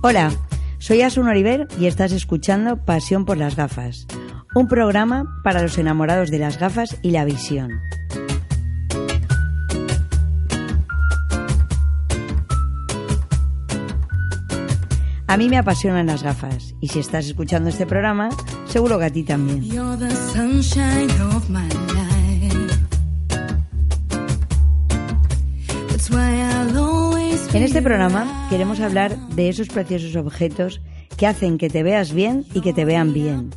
Hola, soy Asun Oliver y estás escuchando Pasión por las gafas, un programa para los enamorados de las gafas y la visión. A mí me apasionan las gafas y si estás escuchando este programa, seguro que a ti también. En este programa queremos hablar de esos preciosos objetos que hacen que te veas bien y que te vean bien.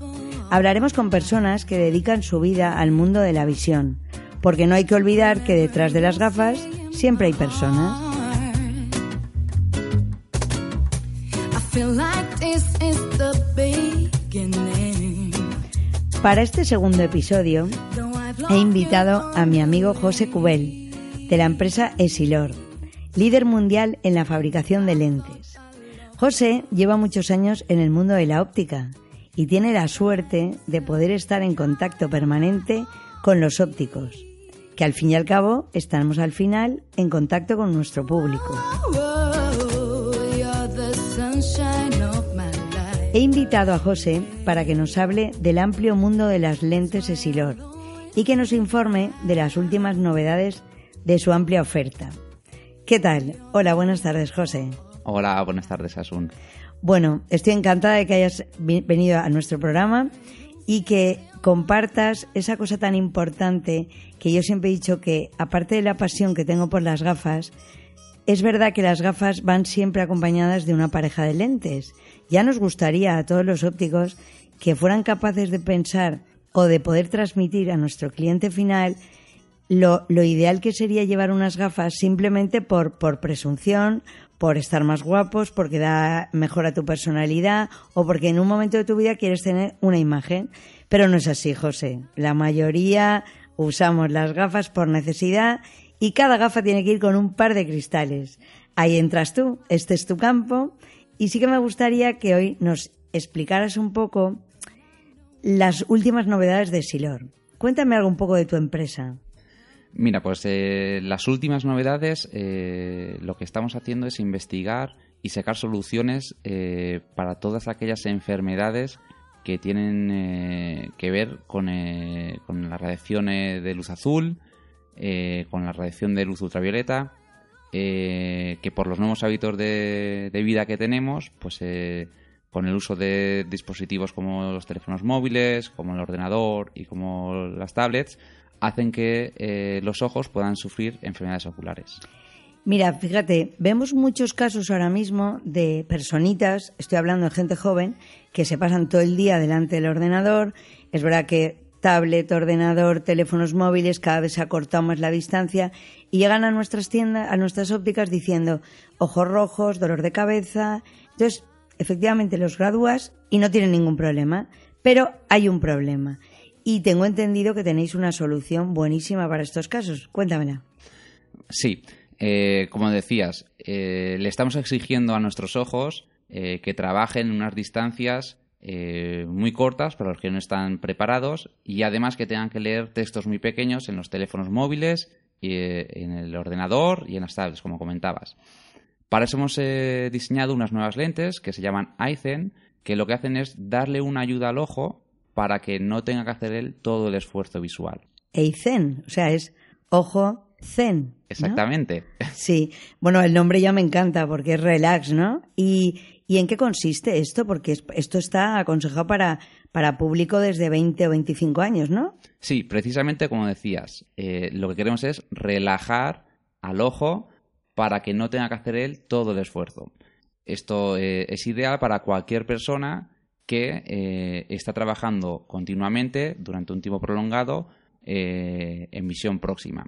Hablaremos con personas que dedican su vida al mundo de la visión, porque no hay que olvidar que detrás de las gafas siempre hay personas. Para este segundo episodio he invitado a mi amigo José Cubel, de la empresa Esilor, líder mundial en la fabricación de lentes. José lleva muchos años en el mundo de la óptica y tiene la suerte de poder estar en contacto permanente con los ópticos, que al fin y al cabo estamos al final en contacto con nuestro público. He invitado a José para que nos hable del amplio mundo de las lentes Esilor y que nos informe de las últimas novedades de su amplia oferta. ¿Qué tal? Hola, buenas tardes, José. Hola, buenas tardes, Asun. Bueno, estoy encantada de que hayas venido a nuestro programa y que compartas esa cosa tan importante que yo siempre he dicho que, aparte de la pasión que tengo por las gafas, es verdad que las gafas van siempre acompañadas de una pareja de lentes. Ya nos gustaría a todos los ópticos que fueran capaces de pensar o de poder transmitir a nuestro cliente final lo, lo ideal que sería llevar unas gafas simplemente por, por presunción, por estar más guapos, porque da mejor a tu personalidad o porque en un momento de tu vida quieres tener una imagen. Pero no es así, José. La mayoría usamos las gafas por necesidad y cada gafa tiene que ir con un par de cristales. Ahí entras tú, este es tu campo y sí que me gustaría que hoy nos explicaras un poco las últimas novedades de Silor. Cuéntame algo un poco de tu empresa. Mira, pues eh, las últimas novedades, eh, lo que estamos haciendo es investigar y sacar soluciones eh, para todas aquellas enfermedades que tienen eh, que ver con, eh, con la radiación eh, de luz azul, con la radiación de luz ultravioleta, que por los nuevos hábitos de, de vida que tenemos, pues con el uso de dispositivos como los teléfonos móviles, como el ordenador y como las tablets, hacen que eh, los ojos puedan sufrir enfermedades oculares. Mira, fíjate, vemos muchos casos ahora mismo de personitas, estoy hablando de gente joven, que se pasan todo el día delante del ordenador. Es verdad que tablet, ordenador, teléfonos móviles, cada vez se más la distancia y llegan a nuestras tiendas, a nuestras ópticas diciendo ojos rojos, dolor de cabeza. Entonces, efectivamente los gradúas y no tienen ningún problema, pero hay un problema. Y tengo entendido que tenéis una solución buenísima para estos casos. Cuéntamela. Sí, eh, como decías, eh, le estamos exigiendo a nuestros ojos eh, que trabajen en unas distancias eh, muy cortas para los que no están preparados y además que tengan que leer textos muy pequeños en los teléfonos móviles, y, eh, en el ordenador y en las tablets, como comentabas. Para eso hemos eh, diseñado unas nuevas lentes que se llaman Aizen, que lo que hacen es darle una ayuda al ojo para que no tenga que hacer él todo el esfuerzo visual. Eizen, o sea, es ojo zen. ¿no? Exactamente. Sí, bueno, el nombre ya me encanta porque es relax, ¿no? ¿Y, y en qué consiste esto? Porque es- esto está aconsejado para, para público desde 20 o 25 años, ¿no? Sí, precisamente como decías, eh, lo que queremos es relajar al ojo para que no tenga que hacer él todo el esfuerzo. Esto eh, es ideal para cualquier persona que eh, está trabajando continuamente durante un tiempo prolongado eh, en visión próxima.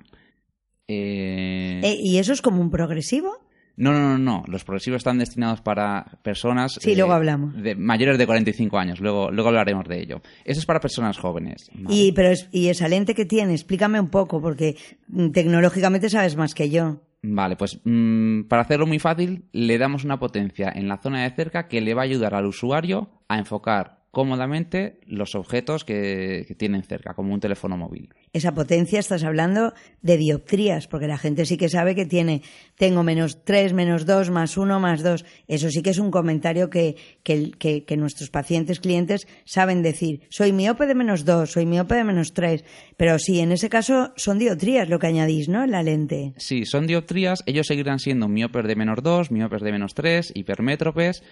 Eh, Eh, ¿Y eso es como un progresivo? no, no, no, no. Los progresivos están destinados para personas Sí, luego hablamos. de mayores de 45 años. Luego, luego hablaremos de ello. Eso es para personas jóvenes. ¿vale? Y, pero es- y esa lente que tiene, explícame un poco, porque mm, tecnológicamente sabes más que yo. Vale, pues mm, para hacerlo muy fácil, le damos una potencia en la zona de cerca que le va a ayudar al usuario a enfocar cómodamente los objetos que, que tienen cerca, como un teléfono móvil. Esa potencia estás hablando de dioptrías, porque la gente sí que sabe que tiene, tengo menos 3, menos 2, más 1, más 2. Eso sí que es un comentario que, que, que- que nuestros pacientes, clientes saben decir, soy miope de menos 2, soy miope de menos 3. Pero sí, en ese caso son dioptrías lo que añadís, ¿no? En la lente. Sí, son dioptrías, ellos seguirán siendo miopes de menos 2, miopes de menos 3, hipermétropes,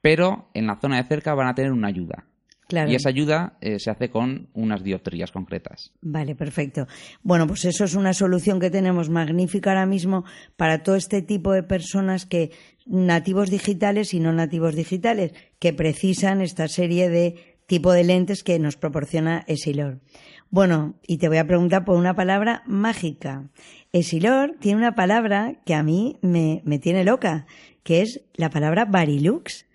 pero en la zona de cerca van a tener una ayuda. Claro. Y esa ayuda eh, se hace con unas dioptrías concretas. Vale, perfecto. Bueno, pues eso es una solución que tenemos magnífica ahora mismo para todo este tipo de personas que nativos digitales y no nativos digitales que precisan esta serie de tipo de lentes que nos proporciona Esilor. Bueno, y te voy a preguntar por una palabra mágica. Esilor tiene una palabra que a mí me, me tiene loca, que es la palabra Barilux.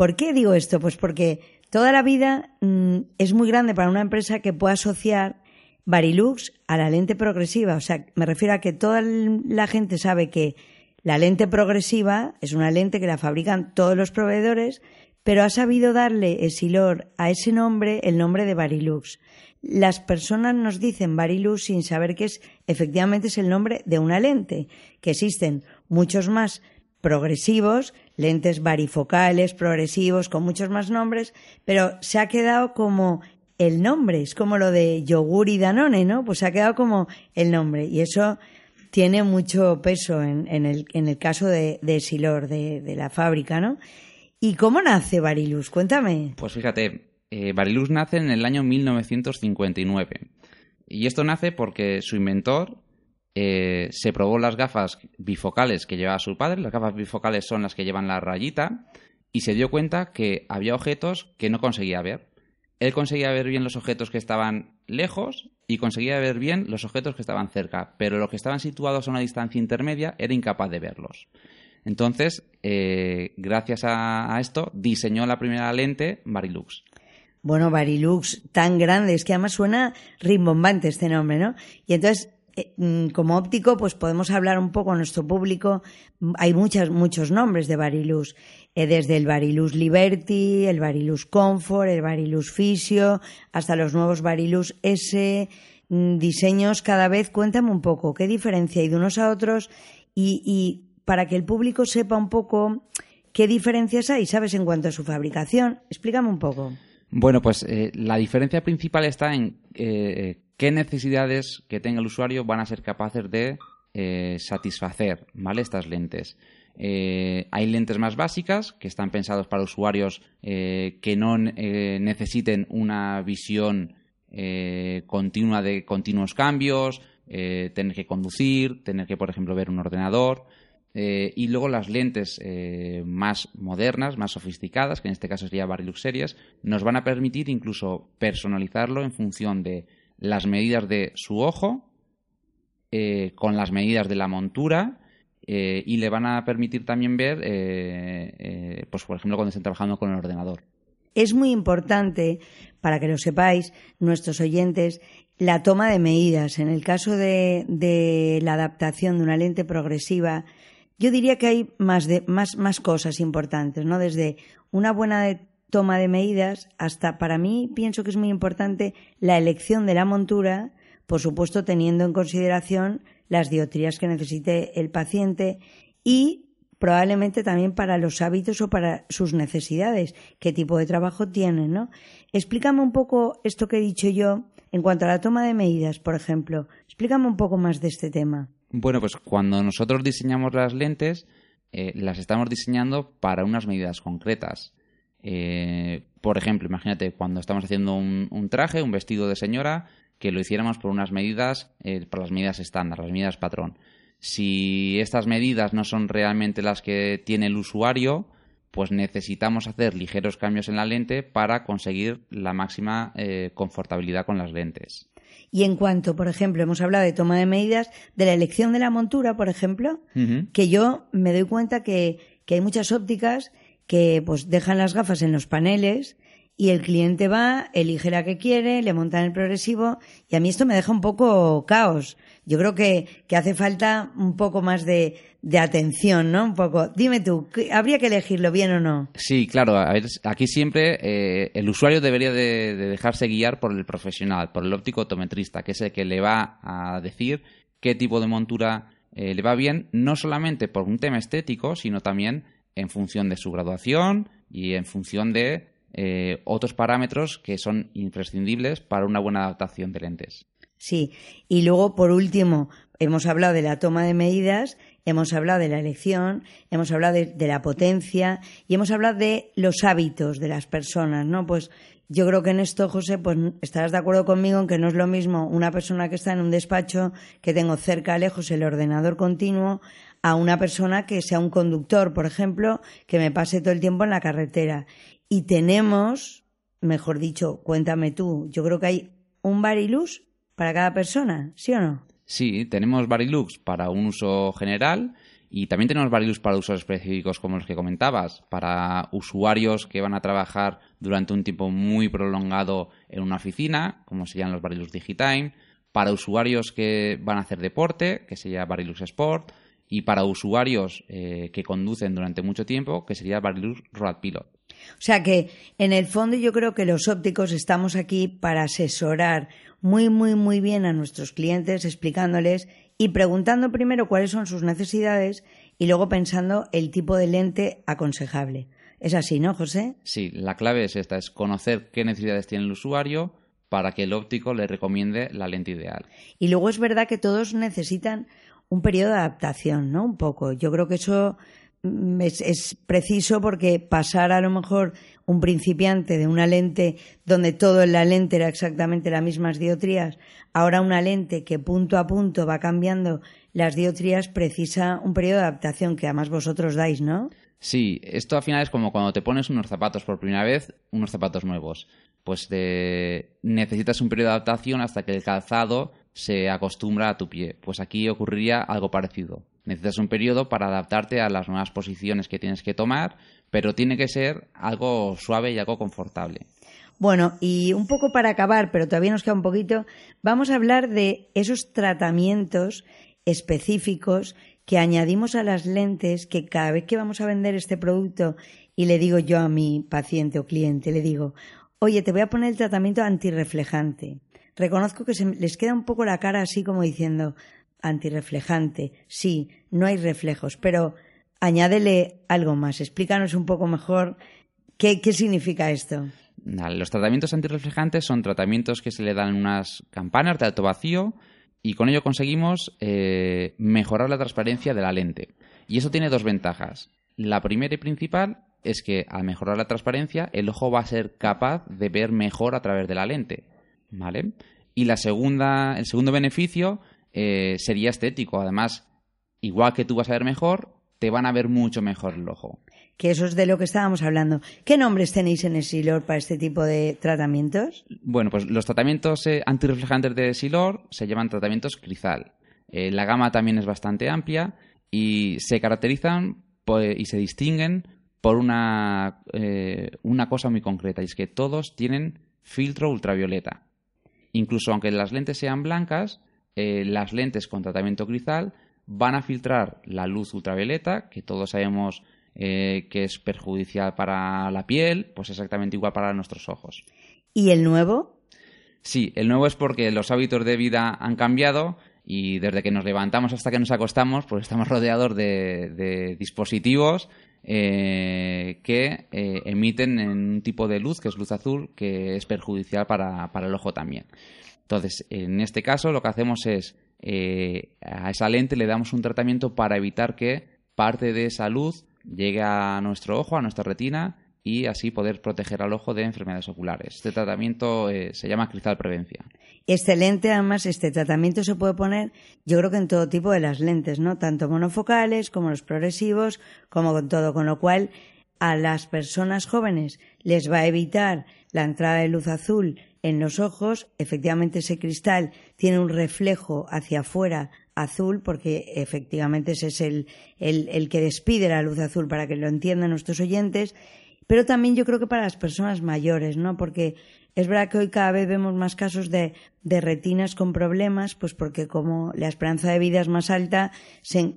¿Por qué digo esto? Pues porque toda la vida mm, es muy grande para una empresa que pueda asociar Barilux a la lente progresiva. O sea, me refiero a que toda la gente sabe que la lente progresiva es una lente que la fabrican todos los proveedores, pero ha sabido darle Esilor a ese nombre el nombre de Barilux. Las personas nos dicen Barilux sin saber que es efectivamente es el nombre de una lente, que existen muchos más progresivos, lentes varifocales, progresivos, con muchos más nombres, pero se ha quedado como el nombre, es como lo de yogur y danone, ¿no? Pues se ha quedado como el nombre y eso tiene mucho peso en, en el, en el caso de, de Silor, de, la fábrica, ¿no? ¿Y cómo nace Barilux? Cuéntame. Pues fíjate, eh, Barilux nace en el año 1959. Y esto nace porque su inventor eh, se probó las gafas bifocales que llevaba su padre. Las gafas bifocales son las que llevan la rayita. Y se dio cuenta que había objetos que no conseguía ver. Él conseguía ver bien los objetos que estaban lejos y conseguía ver bien los objetos que estaban cerca, pero los que estaban situados a una distancia intermedia era incapaz de verlos. Entonces, eh, gracias a, esto, diseñó la primera lente Barilux. Bueno, Barilux, tan grande, es que además suena rimbombante este nombre, ¿no? Y entonces, como óptico, pues podemos hablar un poco a nuestro público. Mm, Hay muchas, muchos nombres de Barilux, eh, desde el Barilux Liberty, el Barilux Comfort, el Barilux Fisio, hasta los nuevos Barilux S, mm, diseños cada vez. Cuéntame un poco, ¿qué diferencia hay de unos a otros? Y, para que el público sepa un poco qué diferencias hay, ¿sabes? En cuanto a su fabricación, explícame un poco. Bueno, pues eh, la diferencia principal está en eh, qué necesidades que tenga el usuario van a ser capaces de eh, satisfacer, ¿vale? Estas lentes. Eh, hay lentes más básicas que están pensados para usuarios eh, que no necesiten una visión continua de continuos cambios, tener que conducir, tener que, por ejemplo, ver un ordenador. Y luego las lentes más modernas, más sofisticadas, que en este caso sería Barilux Series, nos van a permitir incluso personalizarlo en función de las medidas de su ojo, eh, con las medidas de la montura, eh, y le van a permitir también ver, eh, eh, pues por ejemplo, cuando estén trabajando con el ordenador. Es muy importante, para que lo sepáis, nuestros oyentes, la toma de medidas. En el caso de, de la adaptación de una lente progresiva, yo diría que hay más, de, más, más cosas importantes, ¿no? Desde una buena toma de medidas hasta, para mí, pienso que es muy importante la elección de la montura, por supuesto teniendo en consideración las dioptrías que necesite el paciente y probablemente también para los hábitos o para sus necesidades, qué tipo de trabajo tienen, ¿no? Explícame un poco esto que he dicho yo en cuanto a la toma de medidas, por ejemplo. Explícame un poco más de este tema. Bueno, pues cuando nosotros diseñamos las lentes, eh, las estamos diseñando para unas medidas concretas. Eh, por ejemplo, imagínate cuando estamos haciendo un, un traje, un vestido de señora, que lo hiciéramos por unas medidas, eh, por las medidas estándar, las medidas patrón. Si estas medidas no son realmente las que tiene el usuario, pues necesitamos hacer ligeros cambios en la lente para conseguir la máxima eh, confortabilidad con las lentes. Y en cuanto, por ejemplo, hemos hablado de toma de medidas, de la elección de la montura, por ejemplo, que yo me doy cuenta que, que hay muchas ópticas que pues dejan las gafas en los paneles y el cliente va, elige la que quiere, le montan el progresivo y a mí esto me deja un poco caos. Yo creo que, que hace falta un poco más de, de atención, ¿no? Un poco. Dime tú, ¿qué- ¿habría que elegirlo bien o no? Sí, claro. A ver, aquí siempre eh, el usuario debería de, de dejarse guiar por el profesional, por el óptico optometrista, que es el que le va a decir qué tipo de montura eh, le va bien, no solamente por un tema estético, sino también en función de su graduación y en función de eh, otros parámetros que son imprescindibles para una buena adaptación de lentes. Sí. Y luego, por último, hemos hablado de la toma de medidas, hemos hablado de la elección, hemos hablado de, de la potencia y hemos hablado de los hábitos de las personas, ¿no? Pues yo creo que en esto, José, pues estarás de acuerdo conmigo en que no es lo mismo una persona que está en un despacho, que tengo cerca, lejos, el ordenador continuo, a una persona que sea un conductor, por ejemplo, que me pase todo el tiempo en la carretera. Y tenemos, mejor dicho, cuéntame tú, yo creo que hay un barilux para cada persona, ¿sí o no? Sí, tenemos Barilux para un uso general y también tenemos Barilux para usos específicos como los que comentabas, para usuarios que van a trabajar durante un tiempo muy prolongado en una oficina, como serían los Barilux Digitime, para usuarios que van a hacer deporte, que sería Barilux Sport, y para usuarios eh, que conducen durante mucho tiempo, que sería Barilux Road Pilot. O sea que, en el fondo, yo creo que los ópticos estamos aquí para asesorar muy, muy, muy bien a nuestros clientes, explicándoles y preguntando primero cuáles son sus necesidades y luego pensando el tipo de lente aconsejable. Es así, ¿no, José? Sí, la clave es esta, es conocer qué necesidades tiene el usuario para que el óptico le recomiende la lente ideal. Y luego es verdad que todos necesitan un periodo de adaptación, ¿no? Un poco. Yo creo que eso mm, es, preciso porque pasar a lo mejor un principiante de una lente donde todo en la lente era exactamente las mismas diotrías, ahora una lente que punto a punto va cambiando las diotrías precisa un periodo de adaptación que además vosotros dais, ¿no? Sí, esto al final es como cuando te pones unos zapatos por primera vez, unos zapatos nuevos. Pues de- necesitas un periodo de adaptación hasta que el calzado se acostumbra a tu pie. Pues aquí ocurriría algo parecido. Necesitas un periodo para adaptarte a las nuevas posiciones que tienes que tomar, pero tiene que ser algo suave y algo confortable. Bueno, y un poco para acabar, pero todavía nos queda un poquito, vamos a hablar de esos tratamientos específicos que añadimos a las lentes que cada vez que vamos a vender este producto y le digo yo a mi paciente o cliente, le digo, oye, te voy a poner el tratamiento antirreflejante. Reconozco que se les queda un poco la cara así como diciendo, antirreflejante, sí, no hay reflejos, pero añádele algo más, explícanos un poco mejor qué, qué significa esto. Los tratamientos antirreflejantes son tratamientos que se le dan unas campanas de alto vacío y con ello conseguimos eh, mejorar la transparencia de la lente. Y eso tiene dos ventajas. La primera y principal es que al mejorar la transparencia el ojo va a ser capaz de ver mejor a través de la lente. ¿Vale? Y la segunda, el segundo beneficio eh, sería estético. Además, igual que tú vas a ver mejor, te van a ver mucho mejor el ojo. que eso es de lo que estábamos hablando. ¿Qué nombres tenéis en Esilor para este tipo de tratamientos? Bueno, pues los tratamientos eh, antirreflejantes de Silor se llaman tratamientos Crizal. Eh, la gama también es bastante amplia y se caracterizan po- y se distinguen por una, eh, una cosa muy concreta, y es que todos tienen filtro ultravioleta. Incluso aunque las lentes sean blancas, eh, las lentes con tratamiento Crizal van a filtrar la luz ultravioleta, que todos sabemos eh, que es perjudicial para la piel, pues exactamente igual para nuestros ojos. ¿Y el nuevo? Sí, el nuevo es porque los hábitos de vida han cambiado y desde que nos levantamos hasta que nos acostamos, pues estamos rodeados de, dispositivos eh, que eh, emiten en un tipo de luz, que es luz azul, que es perjudicial para, para el ojo también. Entonces, en este caso, lo que hacemos es eh, a esa lente le damos un tratamiento para evitar que parte de esa luz llegue a nuestro ojo, a nuestra retina y así poder proteger al ojo de enfermedades oculares. Este tratamiento eh, se llama cristal prevencia. Excelente, además, este tratamiento se puede poner, yo creo que en todo tipo de las lentes, ¿no? Tanto monofocales como los progresivos, como con todo, con lo cual a las personas jóvenes les va a evitar la entrada de luz azul en los ojos. Efectivamente, ese cristal tiene un reflejo hacia afuera azul, porque efectivamente ese es el, el, el que despide la luz azul para que lo entiendan nuestros oyentes pero también yo creo que para las personas mayores, ¿no? Porque es verdad que hoy cada vez vemos más casos de, retinas con problemas, pues porque como la esperanza de vida es más alta,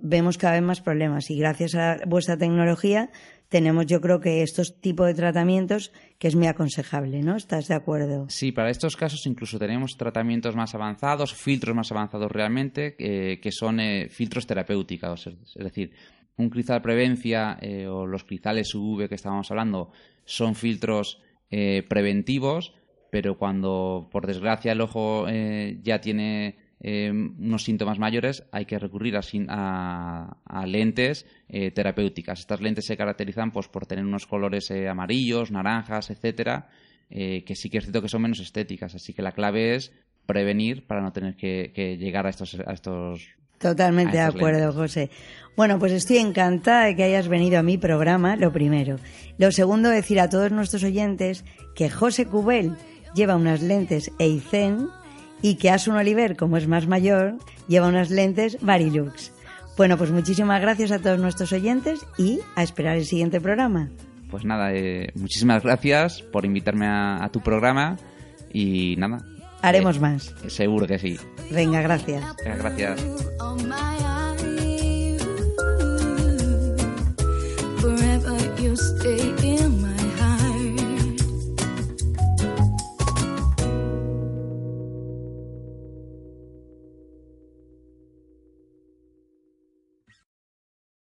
vemos cada vez más problemas. Y gracias a vuestra tecnología tenemos, yo creo que estos tipos de tratamientos que es muy aconsejable, ¿no? ¿Estás de acuerdo? Sí, para estos casos incluso tenemos tratamientos más avanzados, filtros más avanzados realmente, eh, que son eh, filtros terapéuticos. Es decir, un crizal prevencia eh, o los crizales UV que estábamos hablando son filtros eh, preventivos, pero cuando por desgracia el ojo eh, ya tiene eh, unos síntomas mayores, hay que recurrir a, a- lentes eh, terapéuticas. Estas lentes se caracterizan pues, por tener unos colores eh, amarillos, naranjas, etcétera, que sí que es cierto que son menos estéticas. Así que la clave es prevenir para no tener que, que llegar a estos, a estos Totalmente de acuerdo, lentes. José. Bueno, pues estoy encantada de que hayas venido a mi programa, lo primero. Lo segundo, decir a todos nuestros oyentes que José Cubel lleva unas lentes Eizen y que Asun Oliver, como es más mayor, lleva unas lentes Varilux. Bueno, pues muchísimas gracias a todos nuestros oyentes y a esperar el siguiente programa. Pues nada, eh, muchísimas gracias por invitarme a, a tu programa y nada. Haremos eh, más. Seguro que sí. Venga, gracias. Venga, Gracias.